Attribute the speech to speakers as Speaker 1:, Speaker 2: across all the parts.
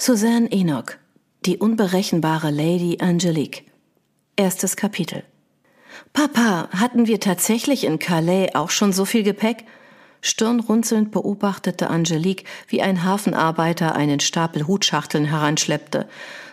Speaker 1: Suzanne Enoch, die unberechenbare Lady Angelique. Erstes Kapitel. Papa, hatten wir tatsächlich in Calais auch schon so viel Gepäck? Stirnrunzelnd beobachtete Angelique, wie ein Hafenarbeiter einen Stapel Hutschachteln heranschleppte.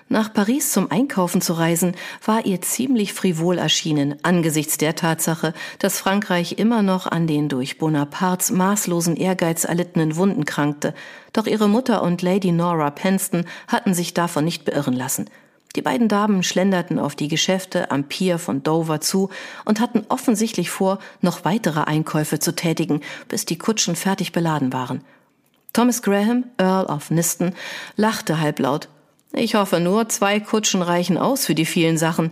Speaker 1: Nach Paris zum Einkaufen zu reisen, war ihr ziemlich frivol erschienen, angesichts der Tatsache, dass Frankreich immer noch an den durch Bonapartes maßlosen Ehrgeiz erlittenen Wunden krankte. Doch ihre Mutter und Lady Nora Penston hatten sich davon nicht beirren lassen. Die beiden Damen schlenderten auf die Geschäfte am Pier von Dover zu und hatten offensichtlich vor, noch weitere Einkäufe zu tätigen, bis die Kutschen fertig beladen waren. Thomas Graham, Earl of Niston, lachte halblaut ich hoffe nur, zwei Kutschen reichen aus für die vielen Sachen.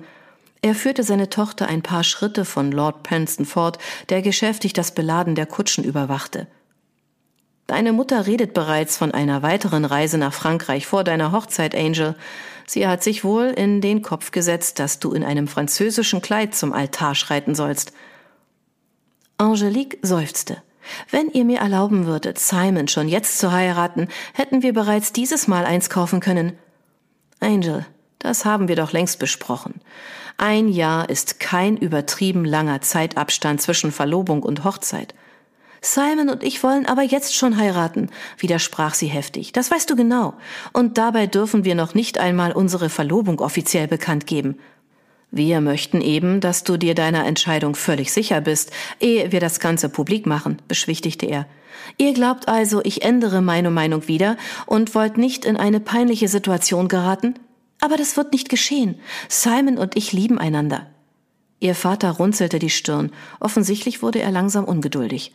Speaker 1: Er führte seine Tochter ein paar Schritte von Lord Penston fort, der geschäftig das Beladen der Kutschen überwachte. Deine Mutter redet bereits von einer weiteren Reise nach Frankreich vor deiner Hochzeit, Angel. Sie hat sich wohl in den Kopf gesetzt, dass du in einem französischen Kleid zum Altar schreiten sollst. Angelique seufzte. Wenn ihr mir erlauben würdet, Simon schon jetzt zu heiraten, hätten wir bereits dieses Mal eins kaufen können. Angel, das haben wir doch längst besprochen. Ein Jahr ist kein übertrieben langer Zeitabstand zwischen Verlobung und Hochzeit. Simon und ich wollen aber jetzt schon heiraten, widersprach sie heftig. Das weißt du genau. Und dabei dürfen wir noch nicht einmal unsere Verlobung offiziell bekannt geben. Wir möchten eben, dass du dir deiner Entscheidung völlig sicher bist, ehe wir das Ganze publik machen, beschwichtigte er. Ihr glaubt also, ich ändere meine Meinung wieder und wollt nicht in eine peinliche Situation geraten? Aber das wird nicht geschehen. Simon und ich lieben einander. Ihr Vater runzelte die Stirn. Offensichtlich wurde er langsam ungeduldig.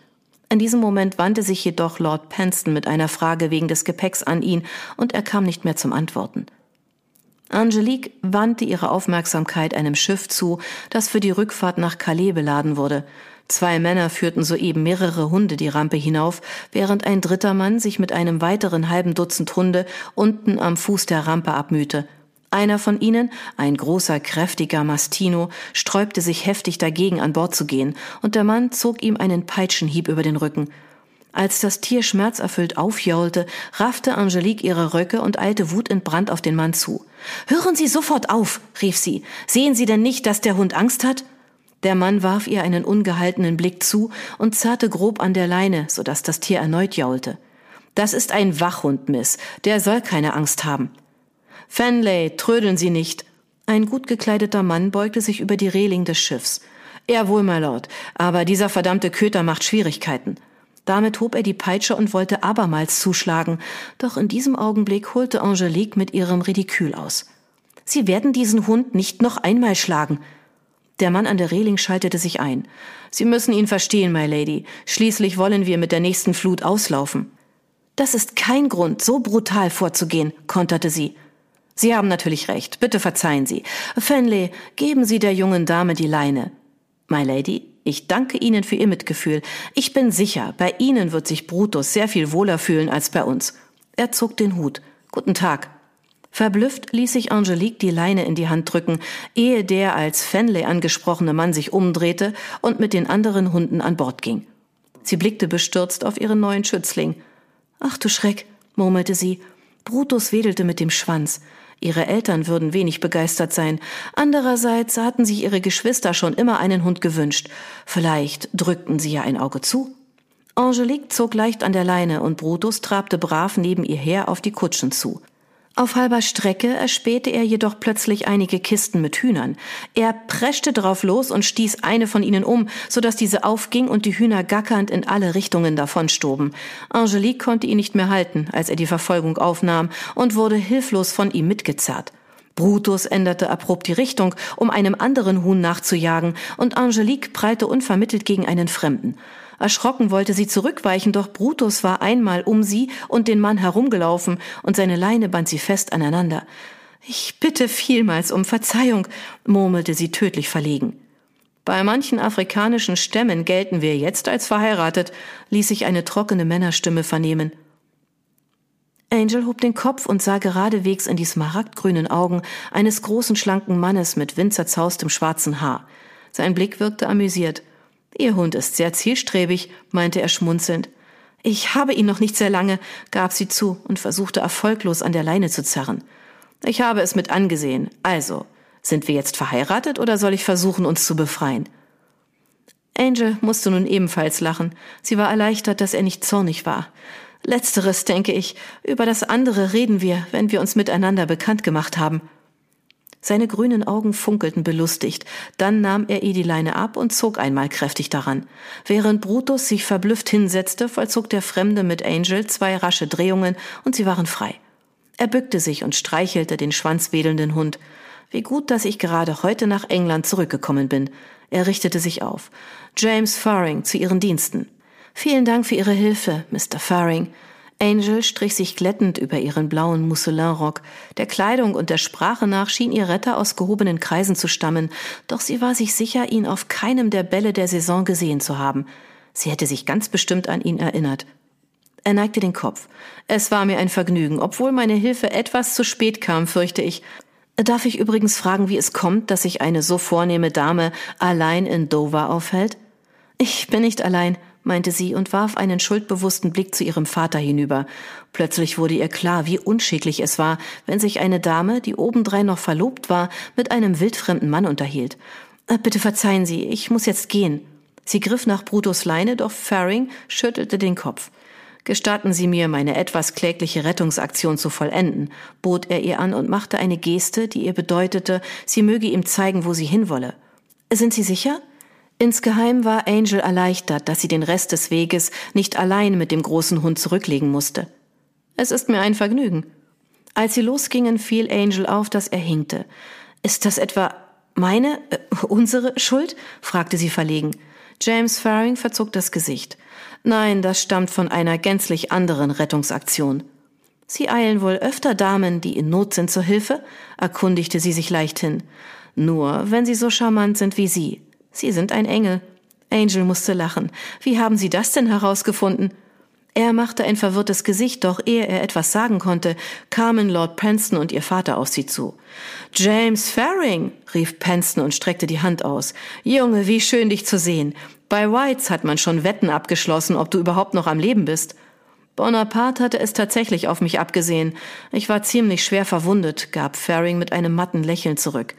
Speaker 1: In diesem Moment wandte sich jedoch Lord Penston mit einer Frage wegen des Gepäcks an ihn und er kam nicht mehr zum Antworten. Angelique wandte ihre Aufmerksamkeit einem Schiff zu, das für die Rückfahrt nach Calais beladen wurde. Zwei Männer führten soeben mehrere Hunde die Rampe hinauf, während ein dritter Mann sich mit einem weiteren halben Dutzend Hunde unten am Fuß der Rampe abmühte. Einer von ihnen, ein großer, kräftiger Mastino, sträubte sich heftig dagegen, an Bord zu gehen, und der Mann zog ihm einen Peitschenhieb über den Rücken. Als das Tier schmerzerfüllt aufjaulte, raffte Angelique ihre Röcke und eilte wutentbrannt auf den Mann zu. Hören Sie sofort auf, rief sie. Sehen Sie denn nicht, dass der Hund Angst hat? Der Mann warf ihr einen ungehaltenen Blick zu und zerrte grob an der Leine, so dass das Tier erneut jaulte. Das ist ein Wachhund, Miss. Der soll keine Angst haben. Fenley, trödeln Sie nicht. Ein gut gekleideter Mann beugte sich über die Reling des Schiffs. Er wohl, my Lord, aber dieser verdammte Köter macht Schwierigkeiten. Damit hob er die Peitsche und wollte abermals zuschlagen, doch in diesem Augenblick holte Angelique mit ihrem Ridikül aus. Sie werden diesen Hund nicht noch einmal schlagen, der Mann an der Reling schaltete sich ein. Sie müssen ihn verstehen, my Lady. Schließlich wollen wir mit der nächsten Flut auslaufen. Das ist kein Grund, so brutal vorzugehen, konterte sie. Sie haben natürlich recht. Bitte verzeihen Sie. Fenley, geben Sie der jungen Dame die Leine. My Lady, ich danke Ihnen für Ihr Mitgefühl. Ich bin sicher, bei Ihnen wird sich Brutus sehr viel wohler fühlen als bei uns. Er zog den Hut. Guten Tag. Verblüfft ließ sich Angelique die Leine in die Hand drücken, ehe der als Fenley angesprochene Mann sich umdrehte und mit den anderen Hunden an Bord ging. Sie blickte bestürzt auf ihren neuen Schützling. Ach du Schreck, murmelte sie. Brutus wedelte mit dem Schwanz. Ihre Eltern würden wenig begeistert sein. Andererseits hatten sich ihre Geschwister schon immer einen Hund gewünscht. Vielleicht drückten sie ja ein Auge zu. Angelique zog leicht an der Leine und Brutus trabte brav neben ihr her auf die Kutschen zu. Auf halber Strecke erspähte er jedoch plötzlich einige Kisten mit Hühnern. Er preschte drauf los und stieß eine von ihnen um, so dass diese aufging und die Hühner gackernd in alle Richtungen davonstoben. Angelique konnte ihn nicht mehr halten, als er die Verfolgung aufnahm und wurde hilflos von ihm mitgezerrt. Brutus änderte abrupt die Richtung, um einem anderen Huhn nachzujagen, und Angelique prallte unvermittelt gegen einen Fremden. Erschrocken wollte sie zurückweichen, doch Brutus war einmal um sie und den Mann herumgelaufen, und seine Leine band sie fest aneinander. Ich bitte vielmals um Verzeihung, murmelte sie tödlich verlegen. Bei manchen afrikanischen Stämmen gelten wir jetzt als verheiratet, ließ sich eine trockene Männerstimme vernehmen. Angel hob den Kopf und sah geradewegs in die smaragdgrünen Augen eines großen schlanken Mannes mit windzerzaustem schwarzen Haar. Sein Blick wirkte amüsiert. Ihr Hund ist sehr zielstrebig, meinte er schmunzelnd. Ich habe ihn noch nicht sehr lange, gab sie zu und versuchte erfolglos an der Leine zu zerren. Ich habe es mit angesehen. Also, sind wir jetzt verheiratet oder soll ich versuchen, uns zu befreien? Angel musste nun ebenfalls lachen. Sie war erleichtert, dass er nicht zornig war. Letzteres, denke ich. Über das andere reden wir, wenn wir uns miteinander bekannt gemacht haben. Seine grünen Augen funkelten belustigt. Dann nahm er ihr die Leine ab und zog einmal kräftig daran. Während Brutus sich verblüfft hinsetzte, vollzog der Fremde mit Angel zwei rasche Drehungen und sie waren frei. Er bückte sich und streichelte den schwanzwedelnden Hund. Wie gut, dass ich gerade heute nach England zurückgekommen bin. Er richtete sich auf. James Faring zu Ihren Diensten. Vielen Dank für Ihre Hilfe, Mr. Faring. Angel strich sich glättend über ihren blauen Mousselinrock. Der Kleidung und der Sprache nach schien ihr Retter aus gehobenen Kreisen zu stammen, doch sie war sich sicher, ihn auf keinem der Bälle der Saison gesehen zu haben. Sie hätte sich ganz bestimmt an ihn erinnert. Er neigte den Kopf. Es war mir ein Vergnügen, obwohl meine Hilfe etwas zu spät kam, fürchte ich. Darf ich übrigens fragen, wie es kommt, dass sich eine so vornehme Dame allein in Dover aufhält? Ich bin nicht allein, meinte sie und warf einen schuldbewussten Blick zu ihrem Vater hinüber. Plötzlich wurde ihr klar, wie unschicklich es war, wenn sich eine Dame, die obendrein noch verlobt war, mit einem wildfremden Mann unterhielt. Äh, bitte verzeihen Sie, ich muss jetzt gehen. Sie griff nach Brutus Leine, doch Faring schüttelte den Kopf. Gestatten Sie mir, meine etwas klägliche Rettungsaktion zu vollenden, bot er ihr an und machte eine Geste, die ihr bedeutete, sie möge ihm zeigen, wo sie hinwolle. Sind Sie sicher? Insgeheim war Angel erleichtert, dass sie den Rest des Weges nicht allein mit dem großen Hund zurücklegen musste. Es ist mir ein Vergnügen. Als sie losgingen, fiel Angel auf, dass er hinkte. Ist das etwa meine, äh, unsere Schuld? fragte sie verlegen. James Faring verzog das Gesicht. Nein, das stammt von einer gänzlich anderen Rettungsaktion. Sie eilen wohl öfter Damen, die in Not sind, zur Hilfe? erkundigte sie sich leichthin. Nur, wenn sie so charmant sind wie Sie. Sie sind ein Engel. Angel musste lachen. Wie haben Sie das denn herausgefunden? Er machte ein verwirrtes Gesicht, doch ehe er etwas sagen konnte, kamen Lord Penston und ihr Vater auf sie zu. James Faring, rief Penston und streckte die Hand aus. Junge, wie schön dich zu sehen. Bei Whites hat man schon Wetten abgeschlossen, ob du überhaupt noch am Leben bist. Bonaparte hatte es tatsächlich auf mich abgesehen. Ich war ziemlich schwer verwundet, gab Faring mit einem matten Lächeln zurück.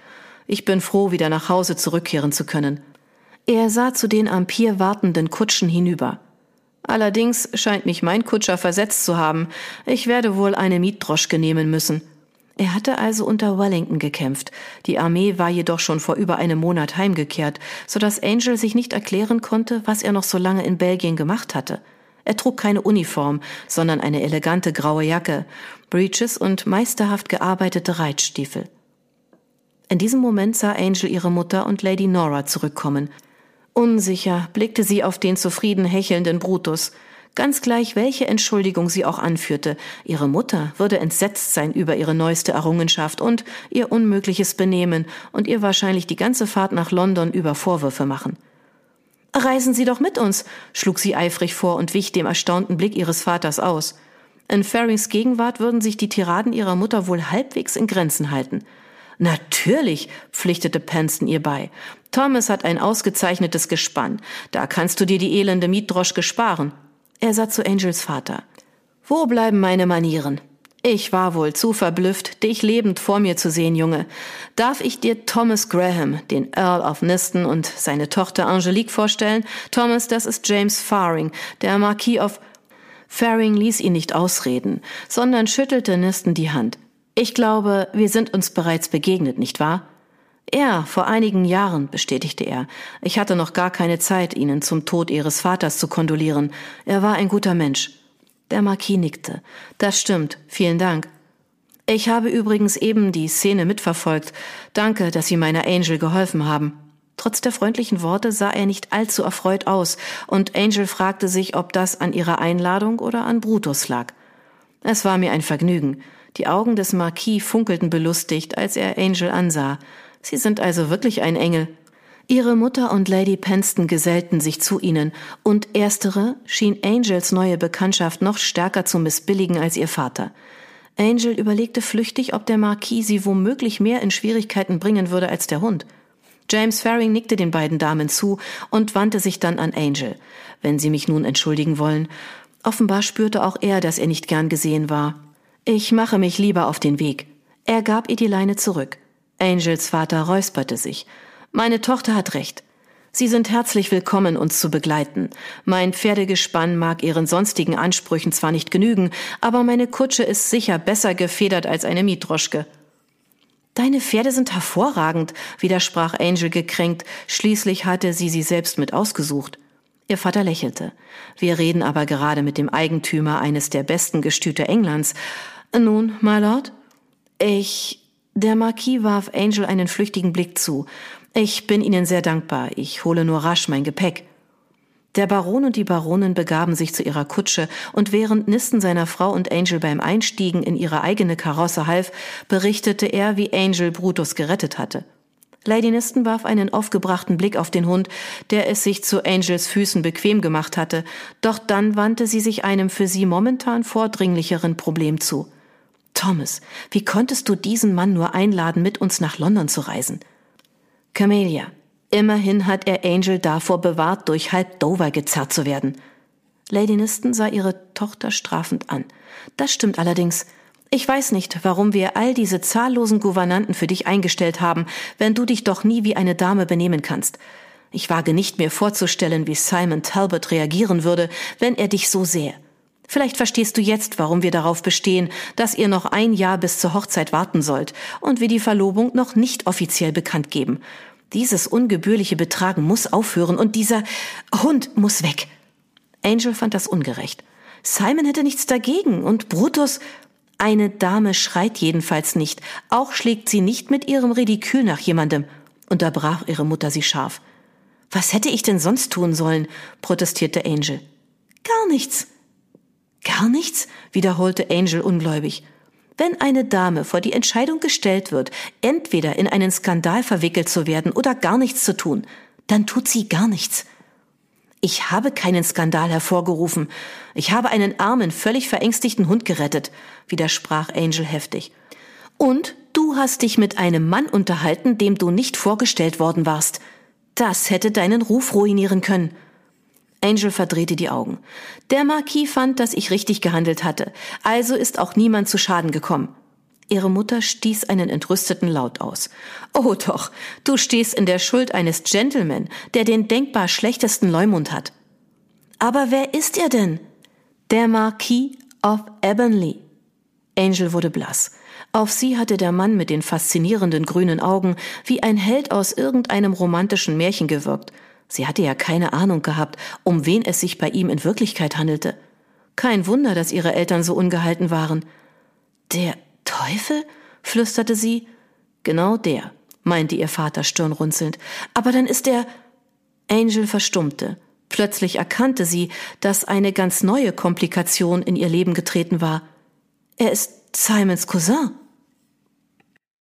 Speaker 1: Ich bin froh, wieder nach Hause zurückkehren zu können. Er sah zu den am Pier wartenden Kutschen hinüber. Allerdings scheint mich mein Kutscher versetzt zu haben. Ich werde wohl eine Mietdroschke nehmen müssen. Er hatte also unter Wellington gekämpft. Die Armee war jedoch schon vor über einem Monat heimgekehrt, so dass Angel sich nicht erklären konnte, was er noch so lange in Belgien gemacht hatte. Er trug keine Uniform, sondern eine elegante graue Jacke, Breeches und meisterhaft gearbeitete Reitstiefel. In diesem Moment sah Angel ihre Mutter und Lady Nora zurückkommen. Unsicher blickte sie auf den zufrieden hechelnden Brutus. Ganz gleich, welche Entschuldigung sie auch anführte, ihre Mutter würde entsetzt sein über ihre neueste Errungenschaft und ihr unmögliches Benehmen und ihr wahrscheinlich die ganze Fahrt nach London über Vorwürfe machen. Reisen Sie doch mit uns, schlug sie eifrig vor und wich dem erstaunten Blick ihres Vaters aus. In Farings Gegenwart würden sich die Tiraden ihrer Mutter wohl halbwegs in Grenzen halten. Natürlich, pflichtete Penston ihr bei. Thomas hat ein ausgezeichnetes Gespann. Da kannst du dir die elende Mietdroschke sparen. Er sah zu Angels Vater. Wo bleiben meine Manieren? Ich war wohl zu verblüfft, dich lebend vor mir zu sehen, Junge. Darf ich dir Thomas Graham, den Earl of Niston und seine Tochter Angelique vorstellen? Thomas, das ist James Faring, der Marquis of... Faring ließ ihn nicht ausreden, sondern schüttelte Niston die Hand. Ich glaube, wir sind uns bereits begegnet, nicht wahr? Ja, vor einigen Jahren, bestätigte er. Ich hatte noch gar keine Zeit, Ihnen zum Tod Ihres Vaters zu kondolieren. Er war ein guter Mensch. Der Marquis nickte. Das stimmt. Vielen Dank. Ich habe übrigens eben die Szene mitverfolgt. Danke, dass Sie meiner Angel geholfen haben. Trotz der freundlichen Worte sah er nicht allzu erfreut aus, und Angel fragte sich, ob das an ihrer Einladung oder an Brutus lag. Es war mir ein Vergnügen. Die Augen des Marquis funkelten belustigt, als er Angel ansah. Sie sind also wirklich ein Engel. Ihre Mutter und Lady Penston gesellten sich zu ihnen, und erstere schien Angels neue Bekanntschaft noch stärker zu missbilligen als ihr Vater. Angel überlegte flüchtig, ob der Marquis sie womöglich mehr in Schwierigkeiten bringen würde als der Hund. James Faring nickte den beiden Damen zu und wandte sich dann an Angel. Wenn Sie mich nun entschuldigen wollen, Offenbar spürte auch er, dass er nicht gern gesehen war. Ich mache mich lieber auf den Weg. Er gab ihr die Leine zurück. Angels Vater räusperte sich. Meine Tochter hat recht. Sie sind herzlich willkommen, uns zu begleiten. Mein Pferdegespann mag Ihren sonstigen Ansprüchen zwar nicht genügen, aber meine Kutsche ist sicher besser gefedert als eine Mietdroschke. Deine Pferde sind hervorragend, widersprach Angel gekränkt, schließlich hatte sie sie selbst mit ausgesucht. Ihr Vater lächelte. Wir reden aber gerade mit dem Eigentümer eines der besten Gestüte Englands. Nun, my Lord? Ich. Der Marquis warf Angel einen flüchtigen Blick zu. Ich bin Ihnen sehr dankbar. Ich hole nur rasch mein Gepäck. Der Baron und die Baronin begaben sich zu ihrer Kutsche, und während Nisten seiner Frau und Angel beim Einstiegen in ihre eigene Karosse half, berichtete er, wie Angel Brutus gerettet hatte. Lady Nisten warf einen aufgebrachten Blick auf den Hund, der es sich zu Angels Füßen bequem gemacht hatte, doch dann wandte sie sich einem für sie momentan vordringlicheren Problem zu. Thomas, wie konntest du diesen Mann nur einladen, mit uns nach London zu reisen? Camelia, immerhin hat er Angel davor bewahrt, durch halb Dover gezerrt zu werden. Lady Niston sah ihre Tochter strafend an. Das stimmt allerdings. Ich weiß nicht, warum wir all diese zahllosen Gouvernanten für dich eingestellt haben, wenn du dich doch nie wie eine Dame benehmen kannst. Ich wage nicht mir vorzustellen, wie Simon Talbot reagieren würde, wenn er dich so sähe. Vielleicht verstehst du jetzt, warum wir darauf bestehen, dass ihr noch ein Jahr bis zur Hochzeit warten sollt und wir die Verlobung noch nicht offiziell bekannt geben. Dieses ungebührliche Betragen muss aufhören und dieser Hund muss weg. Angel fand das ungerecht. Simon hätte nichts dagegen und Brutus eine Dame schreit jedenfalls nicht, auch schlägt sie nicht mit ihrem Ridikül nach jemandem, unterbrach ihre Mutter sie scharf. Was hätte ich denn sonst tun sollen? protestierte Angel. Gar nichts. Gar nichts? wiederholte Angel ungläubig. Wenn eine Dame vor die Entscheidung gestellt wird, entweder in einen Skandal verwickelt zu werden oder gar nichts zu tun, dann tut sie gar nichts. Ich habe keinen Skandal hervorgerufen. Ich habe einen armen, völlig verängstigten Hund gerettet, widersprach Angel heftig. Und du hast dich mit einem Mann unterhalten, dem du nicht vorgestellt worden warst. Das hätte deinen Ruf ruinieren können. Angel verdrehte die Augen. Der Marquis fand, dass ich richtig gehandelt hatte, also ist auch niemand zu Schaden gekommen. Ihre Mutter stieß einen entrüsteten Laut aus. Oh doch, du stehst in der Schuld eines Gentleman, der den denkbar schlechtesten Leumund hat. Aber wer ist er denn? Der Marquis of Ebonley. Angel wurde blass. Auf sie hatte der Mann mit den faszinierenden grünen Augen wie ein Held aus irgendeinem romantischen Märchen gewirkt. Sie hatte ja keine Ahnung gehabt, um wen es sich bei ihm in Wirklichkeit handelte. Kein Wunder, dass ihre Eltern so ungehalten waren. Der Teufel? flüsterte sie. Genau der, meinte ihr Vater stirnrunzelnd. Aber dann ist er. Angel verstummte. Plötzlich erkannte sie, dass eine ganz neue Komplikation in ihr Leben getreten war. Er ist Simons Cousin.